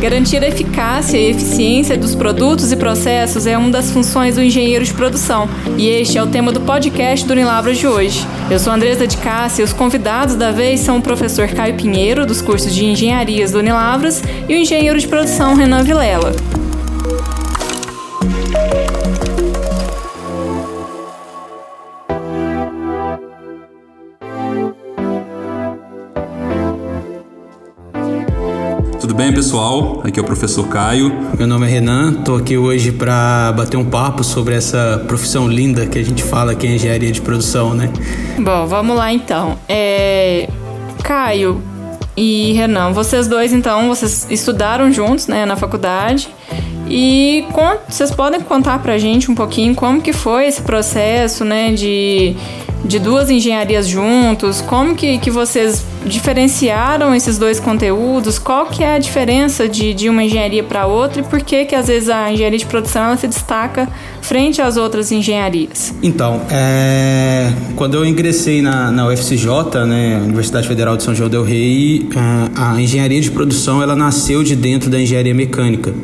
Garantir a eficácia e eficiência dos produtos e processos é uma das funções do engenheiro de produção, e este é o tema do podcast do Unilavras de hoje. Eu sou Andresa de Cássia e os convidados da vez são o professor Caio Pinheiro, dos cursos de Engenharias do Unilavras, e o engenheiro de produção Renan Vilela. Bem, pessoal? Aqui é o professor Caio. Meu nome é Renan, estou aqui hoje para bater um papo sobre essa profissão linda que a gente fala que é engenharia de produção, né? Bom, vamos lá então. É... Caio e Renan, vocês dois então, vocês estudaram juntos, né, na faculdade. E vocês podem contar pra gente um pouquinho como que foi esse processo, né, de de duas engenharias juntos? Como que, que vocês diferenciaram esses dois conteúdos? Qual que é a diferença de, de uma engenharia para outra e por que que às vezes a engenharia de produção ela se destaca frente às outras engenharias? Então, é, quando eu ingressei na, na UFCJ, né, Universidade Federal de São João del Rei, a, a engenharia de produção ela nasceu de dentro da engenharia mecânica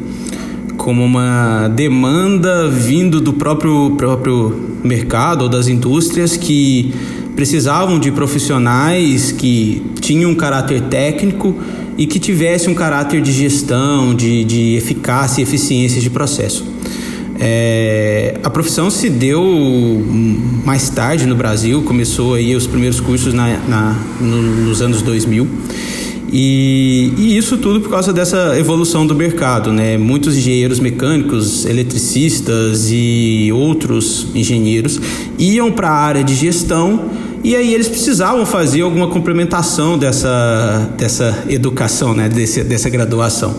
como uma demanda vindo do próprio, próprio mercado ou das indústrias que precisavam de profissionais que tinham um caráter técnico e que tivesse um caráter de gestão, de, de eficácia e eficiência de processo. É, a profissão se deu mais tarde no Brasil, começou aí os primeiros cursos na, na no, nos anos 2000 e, e, isso tudo por causa dessa evolução do mercado, né? Muitos engenheiros mecânicos, eletricistas e outros engenheiros iam para a área de gestão e aí eles precisavam fazer alguma complementação dessa, dessa educação, né? Desse, dessa graduação.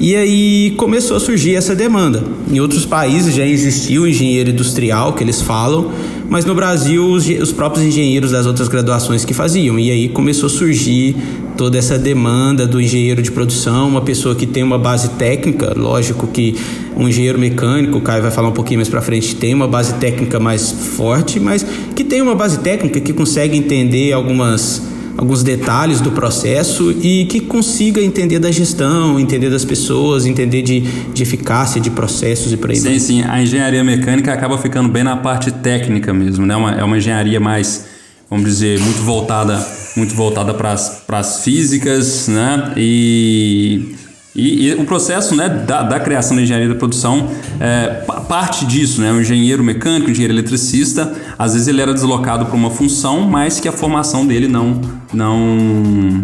E aí começou a surgir essa demanda. Em outros países já existia o engenheiro industrial, que eles falam, mas no Brasil os, os próprios engenheiros das outras graduações que faziam. E aí começou a surgir toda essa demanda do engenheiro de produção, uma pessoa que tem uma base técnica, lógico que um engenheiro mecânico, o Caio vai falar um pouquinho mais para frente, tem uma base técnica mais forte, mas que tem uma base técnica que consegue entender algumas alguns detalhes do processo e que consiga entender da gestão, entender das pessoas, entender de, de eficácia de processos e por aí Sim, sim. A engenharia mecânica acaba ficando bem na parte técnica mesmo, né? Uma, é uma engenharia mais, vamos dizer, muito voltada muito voltada para as físicas, né? E, e, e, o processo né, da, da criação da engenharia da produção é, parte disso, né? O engenheiro mecânico, o engenheiro eletricista, às vezes ele era deslocado para uma função, mas que a formação dele não, não,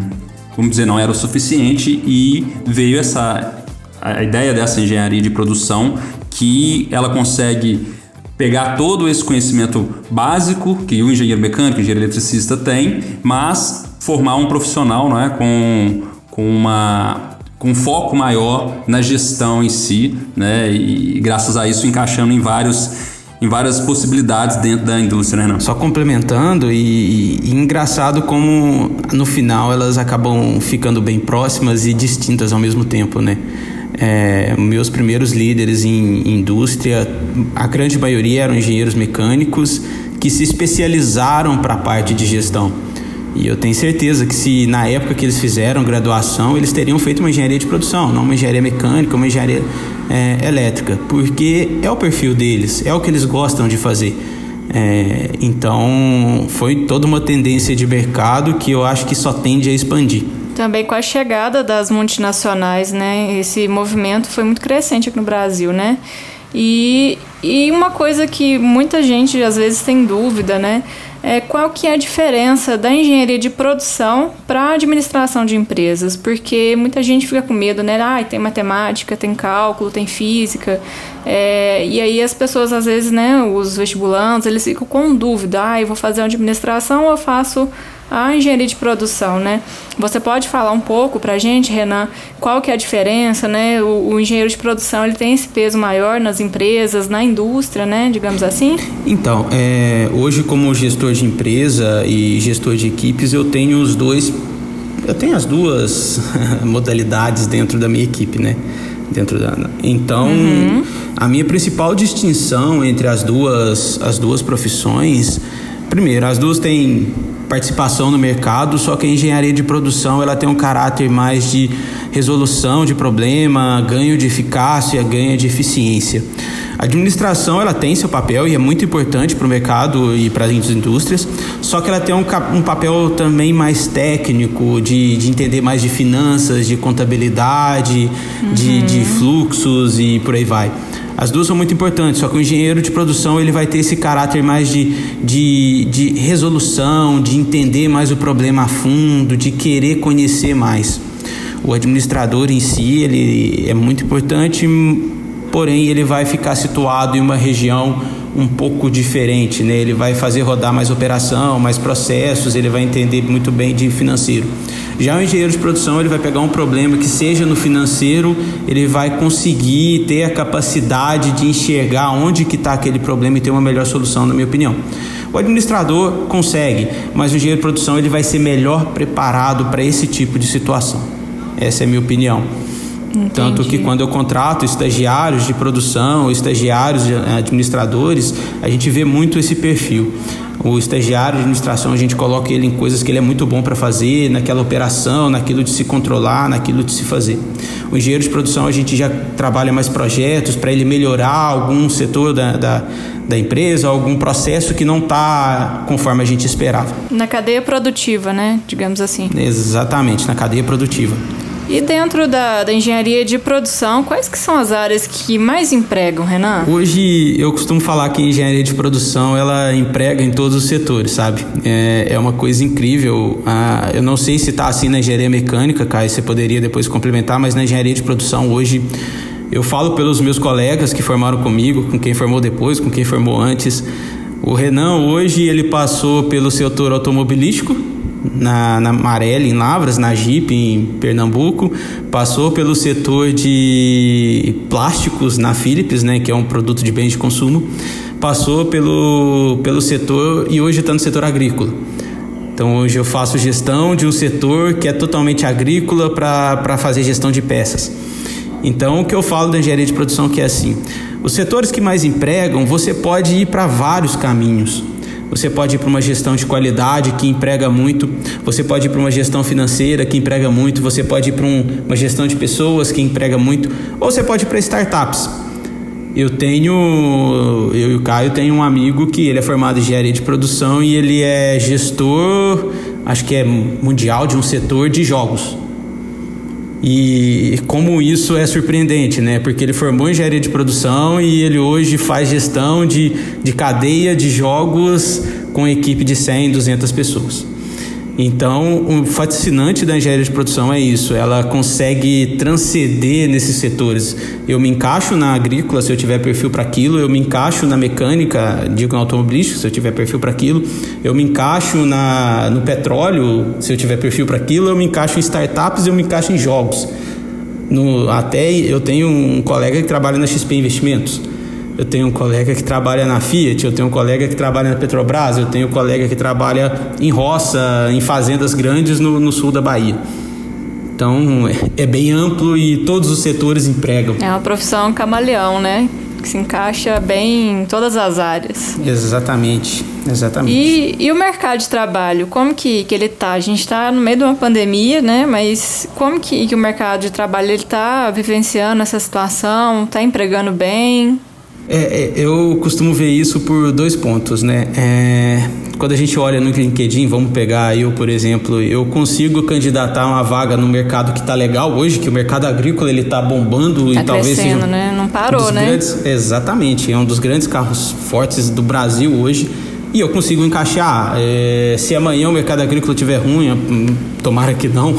vamos dizer, não era o suficiente e veio essa a ideia dessa engenharia de produção que ela consegue pegar todo esse conhecimento básico que o engenheiro mecânico, o engenheiro eletricista tem, mas formar um profissional não é, com, com uma com foco maior na gestão em si, né? E graças a isso encaixando em vários em várias possibilidades dentro da indústria, né? Só complementando e, e, engraçado como no final elas acabam ficando bem próximas e distintas ao mesmo tempo, né? É, meus primeiros líderes em indústria, a grande maioria eram engenheiros mecânicos que se especializaram para a parte de gestão. E eu tenho certeza que se na época que eles fizeram graduação, eles teriam feito uma engenharia de produção, não uma engenharia mecânica, uma engenharia é, elétrica, porque é o perfil deles, é o que eles gostam de fazer. É, então foi toda uma tendência de mercado que eu acho que só tende a expandir. Também com a chegada das multinacionais, né? Esse movimento foi muito crescente aqui no Brasil, né? E, e uma coisa que muita gente às vezes tem dúvida, né? É qual que é a diferença da engenharia de produção para a administração de empresas? Porque muita gente fica com medo, né? Ah, tem matemática, tem cálculo, tem física. É, e aí as pessoas, às vezes, né? Os vestibulantes, eles ficam com dúvida. Ah, eu vou fazer administração ou eu faço a engenharia de produção, né? Você pode falar um pouco para a gente, Renan, qual que é a diferença, né? O, o, engenheiro de produção ele tem esse peso maior nas empresas, na indústria, né? Digamos assim. Então, é, hoje como gestor de empresa e gestor de equipes, eu tenho os dois, eu tenho as duas modalidades dentro da minha equipe, né? Dentro da, então, uhum. a minha principal distinção entre as duas, as duas profissões Primeiro, as duas têm participação no mercado, só que a engenharia de produção ela tem um caráter mais de resolução de problema, ganho de eficácia, ganho de eficiência. A administração ela tem seu papel e é muito importante para o mercado e para as indústrias, só que ela tem um, um papel também mais técnico, de, de, entender mais de finanças, de contabilidade, uhum. de, de fluxos e por aí vai. As duas são muito importantes, só que o engenheiro de produção ele vai ter esse caráter mais de, de, de resolução, de entender mais o problema a fundo, de querer conhecer mais. O administrador em si ele é muito importante, porém ele vai ficar situado em uma região um pouco diferente, né? Ele vai fazer rodar mais operação, mais processos, ele vai entender muito bem de financeiro. Já o engenheiro de produção, ele vai pegar um problema que seja no financeiro, ele vai conseguir ter a capacidade de enxergar onde que está aquele problema e ter uma melhor solução, na minha opinião. O administrador consegue, mas o engenheiro de produção ele vai ser melhor preparado para esse tipo de situação. Essa é a minha opinião. Entendi. Tanto que quando eu contrato estagiários de produção, estagiários administradores, a gente vê muito esse perfil. O estagiário de administração, a gente coloca ele em coisas que ele é muito bom para fazer, naquela operação, naquilo de se controlar, naquilo de se fazer. O engenheiro de produção, a gente já trabalha mais projetos para ele melhorar algum setor da, da, da empresa, algum processo que não está conforme a gente esperava. Na cadeia produtiva, né? Digamos assim. Exatamente, na cadeia produtiva. E dentro da, da, engenharia de produção, quais que são as áreas que mais empregam, Renan? Hoje eu costumo falar que a engenharia de produção ela emprega em todos os setores, sabe? É, é uma coisa incrível. Ah, eu não sei se está assim na engenharia mecânica, Caio, você poderia depois complementar, mas na engenharia de produção hoje eu falo pelos meus colegas que formaram comigo, com quem formou depois, com quem formou antes. O Renan hoje ele passou pelo setor automobilístico, na, na Marelli, em Lavras, na Jeep, em Pernambuco, passou pelo setor de plásticos na Philips, né, que é um produto de bens de consumo, passou pelo, pelo setor e hoje está no setor agrícola. Então hoje eu faço gestão de um setor que é totalmente agrícola para fazer gestão de peças. Então o que eu falo da engenharia de produção que é assim, os setores que mais empregam, você pode ir para vários caminhos. Você pode ir para uma gestão de qualidade que emprega muito, você pode ir para uma gestão financeira que emprega muito, você pode ir para um, uma gestão de pessoas que emprega muito, ou você pode ir para startups. Eu tenho, eu e o Caio tem um amigo que ele é formado em engenharia de produção e ele é gestor, acho que é mundial de um setor de jogos. E como isso é surpreendente, né? Porque ele formou engenharia de produção e ele hoje faz gestão de, de cadeia de jogos com equipe de 100, 200 pessoas. Então, o fascinante da engenharia de produção é isso, ela consegue transcender nesses setores. Eu me encaixo na agrícola se eu tiver perfil para aquilo, eu me encaixo na mecânica, digo no automobilístico, se eu tiver perfil para aquilo, eu me encaixo na, no petróleo, se eu tiver perfil para aquilo, eu me encaixo em startups, eu me encaixo em jogos. No, até eu tenho um colega que trabalha na XP Investimentos eu tenho um colega que trabalha na Fiat, eu tenho um colega que trabalha na Petrobras, eu tenho um colega que trabalha em roça, em fazendas grandes no, no sul da Bahia. Então é, é bem amplo e todos os setores empregam. É uma profissão camaleão, né? Que se encaixa bem em todas as áreas. Exatamente, exatamente. E, e o mercado de trabalho, como que, que ele tá? A gente está no meio de uma pandemia, né? Mas como que, que o mercado de trabalho ele está vivenciando essa situação? Está empregando bem? É, é, eu costumo ver isso por dois pontos, né? É, quando a gente olha no LinkedIn, vamos pegar eu, por exemplo, eu consigo candidatar uma vaga no mercado que está legal hoje, que o mercado agrícola ele está bombando tá e talvez seja né? Não parou, um né? Grandes, exatamente, é um dos grandes carros fortes do Brasil hoje. E eu consigo encaixar. É, se amanhã o mercado agrícola estiver ruim, hum, tomara que não,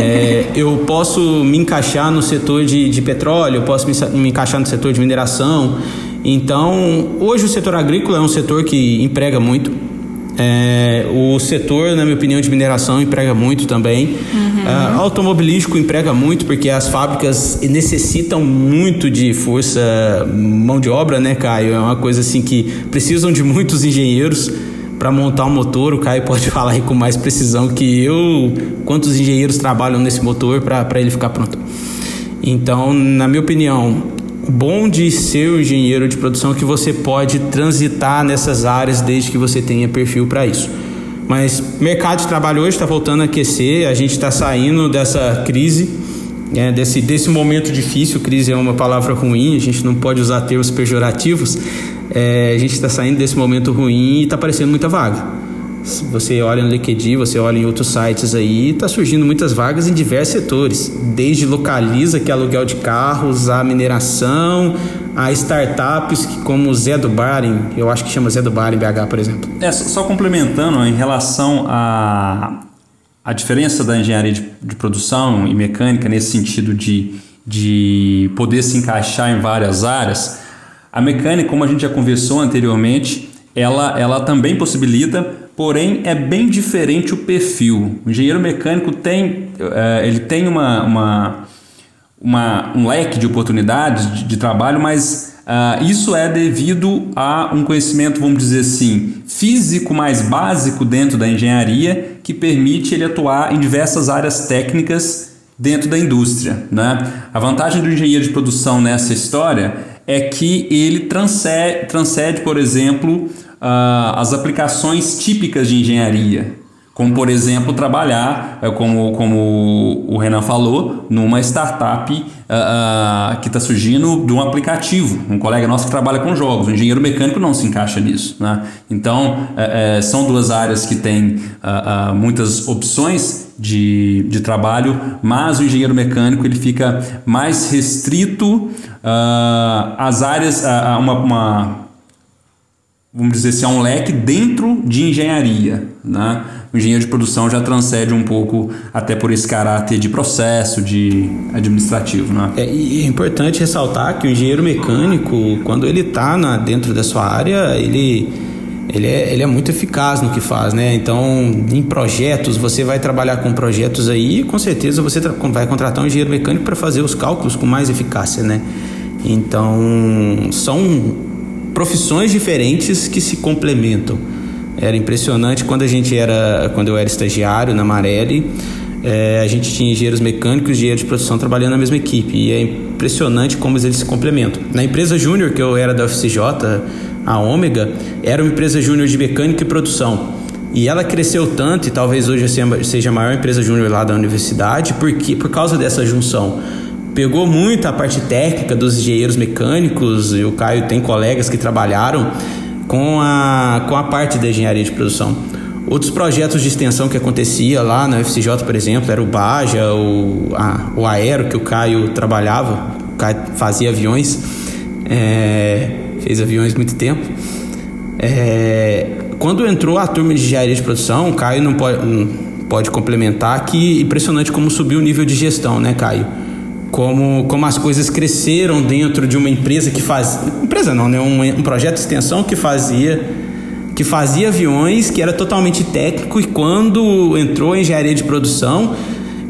é, eu posso me encaixar no setor de, de petróleo, eu posso me, me encaixar no setor de mineração. Então, hoje o setor agrícola é um setor que emprega muito. É, o setor, na minha opinião, de mineração emprega muito também. Uhum. É, automobilístico emprega muito porque as fábricas necessitam muito de força, mão de obra, né, Caio? É uma coisa assim que precisam de muitos engenheiros para montar um motor, o Caio pode falar aí com mais precisão que eu, quantos engenheiros trabalham nesse motor para ele ficar pronto. Então, na minha opinião, bom de ser um engenheiro de produção que você pode transitar nessas áreas desde que você tenha perfil para isso. Mas mercado de trabalho hoje está voltando a aquecer, a gente está saindo dessa crise, é, desse, desse momento difícil. Crise é uma palavra ruim, a gente não pode usar termos pejorativos. É, a gente está saindo desse momento ruim e está aparecendo muita vaga. Você olha no LinkedIn, você olha em outros sites aí, está surgindo muitas vagas em diversos setores, desde localiza, que é aluguel de carros, a mineração, a startups que, como Zé do Barin, eu acho que chama Zé do Barin BH, por exemplo. É, só complementando em relação a a diferença da engenharia de, de, produção e mecânica nesse sentido de, de poder se encaixar em várias áreas, a mecânica, como a gente já conversou anteriormente, ela, ela também possibilita porém é bem diferente o perfil. O engenheiro mecânico tem, é, ele tem uma, uma, uma, um leque de oportunidades de, de trabalho, mas uh, isso é devido a um conhecimento, vamos dizer assim, físico mais básico dentro da engenharia que permite ele atuar em diversas áreas técnicas dentro da indústria. Né? A vantagem do engenheiro de produção nessa história é que ele transcende, transcende por exemplo, uh, as aplicações típicas de engenharia, como por exemplo trabalhar, uh, como, como o Renan falou, numa startup uh, uh, que está surgindo de um aplicativo. Um colega nosso que trabalha com jogos, o engenheiro mecânico não se encaixa nisso. Né? Então, eh, eh, são duas áreas que têm muitas opções de, de trabalho, mas o engenheiro mecânico ele fica mais restrito às áreas, a uma, uma vamos dizer assim, é um leque dentro de engenharia. Né? O engenheiro de produção já transcende um pouco até por esse caráter de processo, de administrativo. Né? É, e é importante ressaltar que o engenheiro mecânico, quando ele está dentro da sua área, ele, ele, é, ele é muito eficaz no que faz. Né? Então, em projetos, você vai trabalhar com projetos aí, com certeza você vai contratar um engenheiro mecânico para fazer os cálculos com mais eficácia. Né? Então, são profissões diferentes que se complementam. Era impressionante quando a gente era, quando eu era estagiário na Marelli, é, a gente tinha engenheiros mecânicos e engenheiros de produção trabalhando na mesma equipe e é impressionante como eles se complementam. Na empresa júnior que eu era da UFCJ, a Ômega, era uma empresa júnior de mecânica e produção. E ela cresceu tanto, e talvez hoje seja a maior empresa júnior lá da universidade, porque por causa dessa junção pegou muito a parte técnica dos engenheiros mecânicos, e o Caio tem colegas que trabalharam com a, com a parte da engenharia de produção. Outros projetos de extensão que acontecia lá na UFCJ, por exemplo, era o Baja, o, a, o Aero, que o Caio trabalhava, o Caio fazia aviões, é, fez aviões muito tempo. É, quando entrou a turma de engenharia de produção, o Caio não pode, não pode complementar que impressionante como subiu o nível de gestão, né, Caio? Como, como as coisas cresceram dentro de uma empresa que faz empresa não né? Um, um projeto de extensão que fazia que fazia aviões que era totalmente técnico e quando entrou em engenharia de produção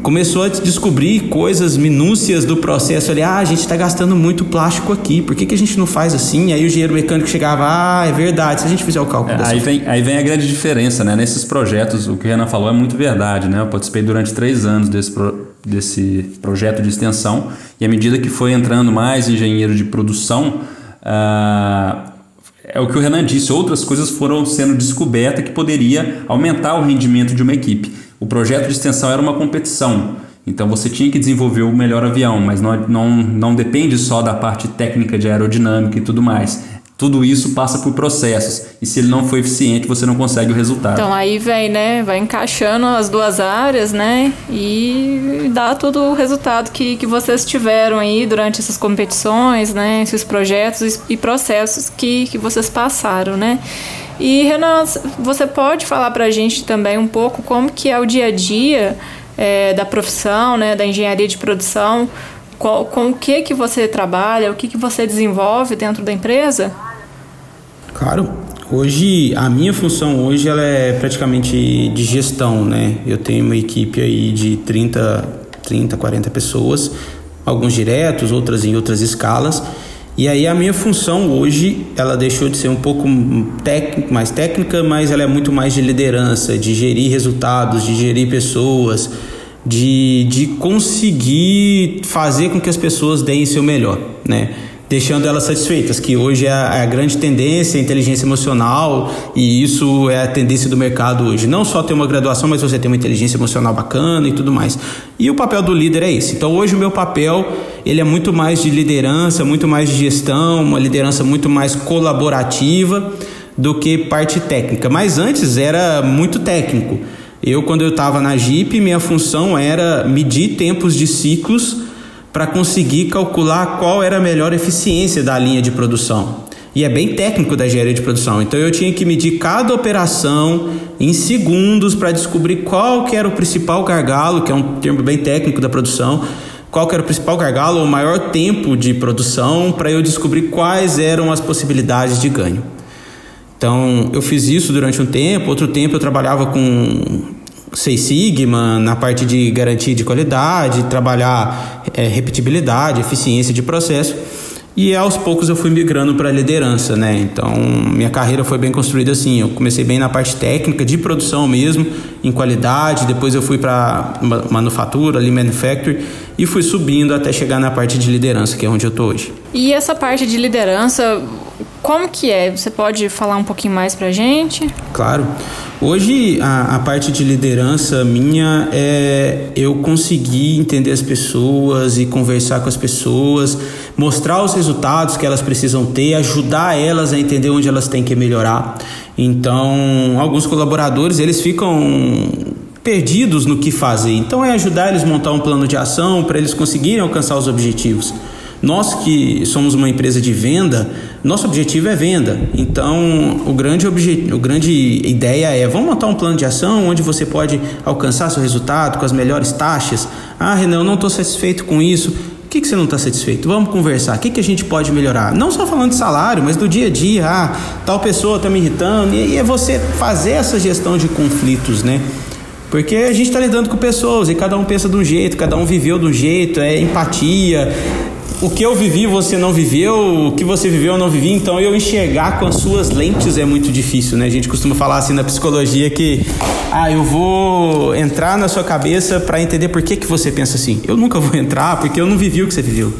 começou a descobrir coisas, minúcias do processo ali. Ah, a gente está gastando muito plástico aqui, por que, que a gente não faz assim? Aí o engenheiro mecânico chegava, ah, é verdade, se a gente fizer o cálculo. É, aí, vem, aí vem a grande diferença, né? Nesses projetos, o que o Renan falou é muito verdade, né? Eu participei durante três anos desse, pro, desse projeto de extensão e à medida que foi entrando mais engenheiro de produção, ah, é o que o Renan disse, outras coisas foram sendo descobertas que poderia aumentar o rendimento de uma equipe. O projeto de extensão era uma competição, então você tinha que desenvolver o melhor avião, mas não, não, não depende só da parte técnica de aerodinâmica e tudo mais. Tudo isso passa por processos. E se ele não for eficiente, você não consegue o resultado. Então aí vem, né? Vai encaixando as duas áreas, né? E dá todo o resultado que, que vocês tiveram aí durante essas competições, né? Esses projetos e processos que, que vocês passaram, né? E Renan, você pode falar para a gente também um pouco como que é o dia a dia é, da profissão, né, da engenharia de produção, qual, com o que que você trabalha, o que que você desenvolve dentro da empresa? Claro. Hoje, a minha função hoje ela é praticamente de gestão, né? Eu tenho uma equipe aí de 30, 30 40 pessoas, alguns diretos, outras em outras escalas. E aí a minha função hoje, ela deixou de ser um pouco mais técnica, mas ela é muito mais de liderança, de gerir resultados, de gerir pessoas, de, de conseguir fazer com que as pessoas deem seu melhor, né? Deixando elas satisfeitas, que hoje é a, é a, grande tendência, a inteligência emocional, e isso é a tendência do mercado hoje. Não só ter uma graduação, mas você ter uma inteligência emocional bacana e tudo mais. E o papel do líder é esse. Então hoje o meu papel, ele é muito mais de liderança, muito mais de gestão, uma liderança muito mais colaborativa do que parte técnica. Mas antes era muito técnico. Eu, quando eu estava na Jeep, minha função era medir tempos de ciclos para conseguir calcular qual era a melhor eficiência da linha de produção. E é bem técnico da engenharia de produção. Então eu tinha que medir cada operação em segundos para descobrir qual que era o principal gargalo, que é um termo bem técnico da produção, qual que era o principal gargalo o maior tempo de produção para eu descobrir quais eram as possibilidades de ganho. Então eu fiz isso durante um tempo, outro tempo eu trabalhava com Seis Sigma na parte de garantia de qualidade, trabalhar é, repetibilidade, eficiência de processo. E aos poucos eu fui migrando para a liderança, né? Então, minha carreira foi bem construída assim. Eu comecei bem na parte técnica, de produção mesmo, em qualidade. Depois eu fui para manufatura, ali manufacturing, e fui subindo até chegar na parte de liderança, que é onde eu estou hoje. E essa parte de liderança, como que é? Você pode falar um pouquinho mais para gente? Claro. Hoje a, a, parte de liderança minha é eu conseguir entender as pessoas e conversar com as pessoas, mostrar os resultados que elas precisam ter, ajudar elas a entender onde elas têm que melhorar. Então, alguns colaboradores eles ficam perdidos no que fazer. Então é ajudar eles a montar um plano de ação para eles conseguirem alcançar os objetivos. Nós que somos uma empresa de venda, nosso objetivo é venda. Então, o grande, obje... o grande ideia é: vamos montar um plano de ação onde você pode alcançar seu resultado com as melhores taxas. Ah, Renan, eu não estou satisfeito com isso. O que, que você não está satisfeito? Vamos conversar. O que, que a gente pode melhorar? Não só falando de salário, mas do dia a dia. Ah, tal pessoa está me irritando. E é você fazer essa gestão de conflitos, né? Porque a gente está lidando com pessoas e cada um pensa de um jeito, cada um viveu de um jeito, é empatia, o que eu vivi você não viveu, o que você viveu eu não vivi, então eu enxergar com as suas lentes é muito difícil, né? A gente costuma falar assim na psicologia que ah, eu vou entrar na sua cabeça para entender por que, que você pensa assim. Eu nunca vou entrar porque eu não vivi o que você viveu.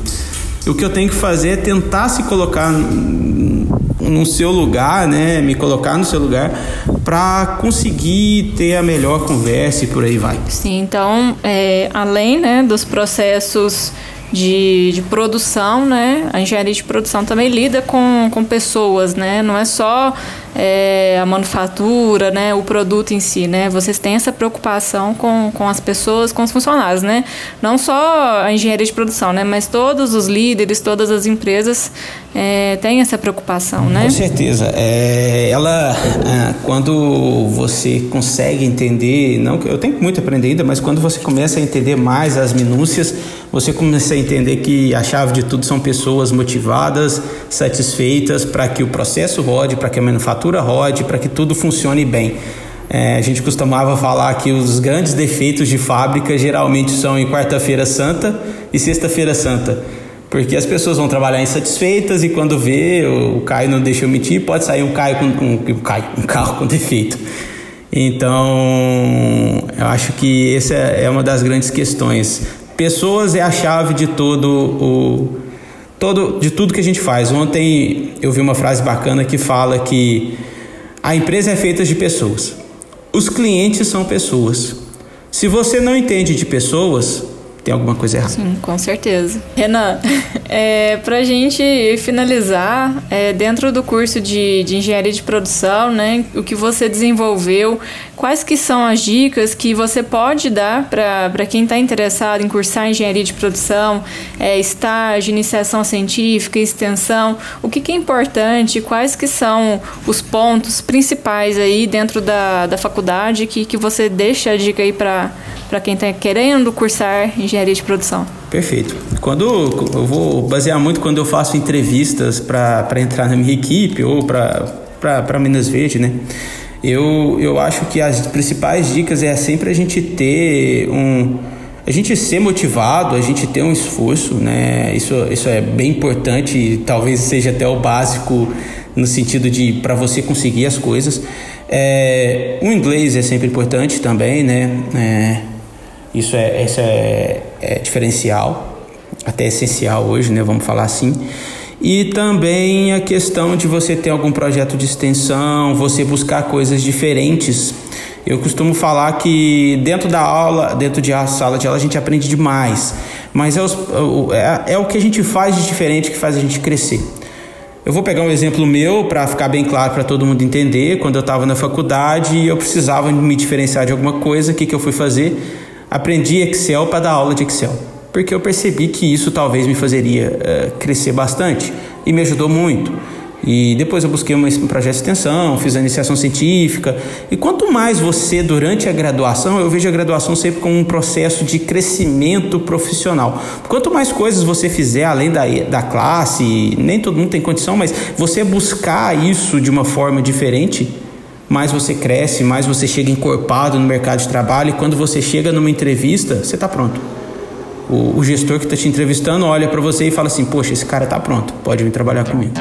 O que eu tenho que fazer é tentar se colocar no seu lugar, né? Me colocar no seu lugar para conseguir ter a melhor conversa e por aí vai. Sim, então, é, além né, dos processos de, de produção, né? A engenharia de produção também lida com, com pessoas, né? Não é só é, a manufatura, né? O produto em si, né? Vocês têm essa preocupação com, com as pessoas, com os funcionários, né? Não só a engenharia de produção, né? Mas todos os líderes, todas as empresas é, têm essa preocupação, né? Com certeza. É, ela, é, quando você consegue entender, não eu tenho muito aprender ainda, mas quando você começa a entender mais as minúcias, você começa a entender que a chave de tudo são pessoas motivadas, satisfeitas para que o processo rode, para que a manufatura rode, para que tudo funcione bem. É, a gente costumava falar que os grandes defeitos de fábrica geralmente são em quarta-feira santa e sexta-feira santa. Porque as pessoas vão trabalhar insatisfeitas e quando vê o Caio não deixa eu mentir, pode sair um Caio com um, um, Caio, um carro com defeito. Então, eu acho que essa é uma das grandes questões. Pessoas é a chave de todo o todo de tudo que a gente faz. Ontem eu vi uma frase bacana que fala que a empresa é feita de pessoas. Os clientes são pessoas. Se você não entende de pessoas, tem alguma coisa errada. Sim, com certeza. Renan, é, para a gente finalizar, é, dentro do curso de, de engenharia de produção, né, o que você desenvolveu, quais que são as dicas que você pode dar para quem está interessado em cursar engenharia de produção, é, estágio, iniciação científica, extensão, o que, que é importante, quais que são os pontos principais aí dentro da, da faculdade que, que você deixa a dica aí para para quem está querendo cursar engenharia de produção? Perfeito. Quando eu vou basear muito quando eu faço entrevistas para entrar na minha equipe ou para Minas Verde, né? Eu, eu acho que as principais dicas é sempre a gente ter um a gente ser motivado, a gente ter um esforço, né? Isso, isso é bem importante, talvez seja até o básico no sentido de para você conseguir as coisas. É, o inglês é sempre importante também, né? É, isso é, isso é, é diferencial, até essencial hoje, né? Vamos falar assim. e também a questão de você ter algum projeto de extensão, você buscar coisas diferentes. Eu costumo falar que dentro da aula, dentro de a sala de aula, a gente aprende demais, mas é, os, é, é o que a gente faz de diferente que faz a gente crescer. Eu vou pegar um exemplo meu para ficar bem claro para todo mundo entender. Quando eu estava na faculdade e eu precisava me diferenciar de alguma coisa, o que, que eu fui fazer? Aprendi Excel para dar aula de Excel porque eu percebi que isso talvez me fazeria uh, crescer bastante e me ajudou muito. E depois eu busquei um projeto de extensão, fiz a iniciação científica. E quanto mais você, durante a graduação, eu vejo a graduação sempre como um processo de crescimento profissional. Quanto mais coisas você fizer além da, da classe, nem todo mundo tem condição, mas você buscar isso de uma forma diferente, mais você cresce, mais você chega encorpado no mercado de trabalho. E quando você chega numa entrevista, você está pronto o, o gestor que está te entrevistando olha para você e fala assim: Poxa, esse cara está pronto, pode vir trabalhar comigo.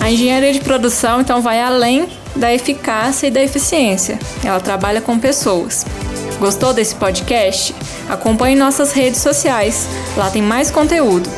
A engenharia de produção então vai além da eficácia e da eficiência. Ela trabalha com pessoas. Gostou desse podcast? Acompanhe nossas redes sociais. Lá tem mais conteúdo.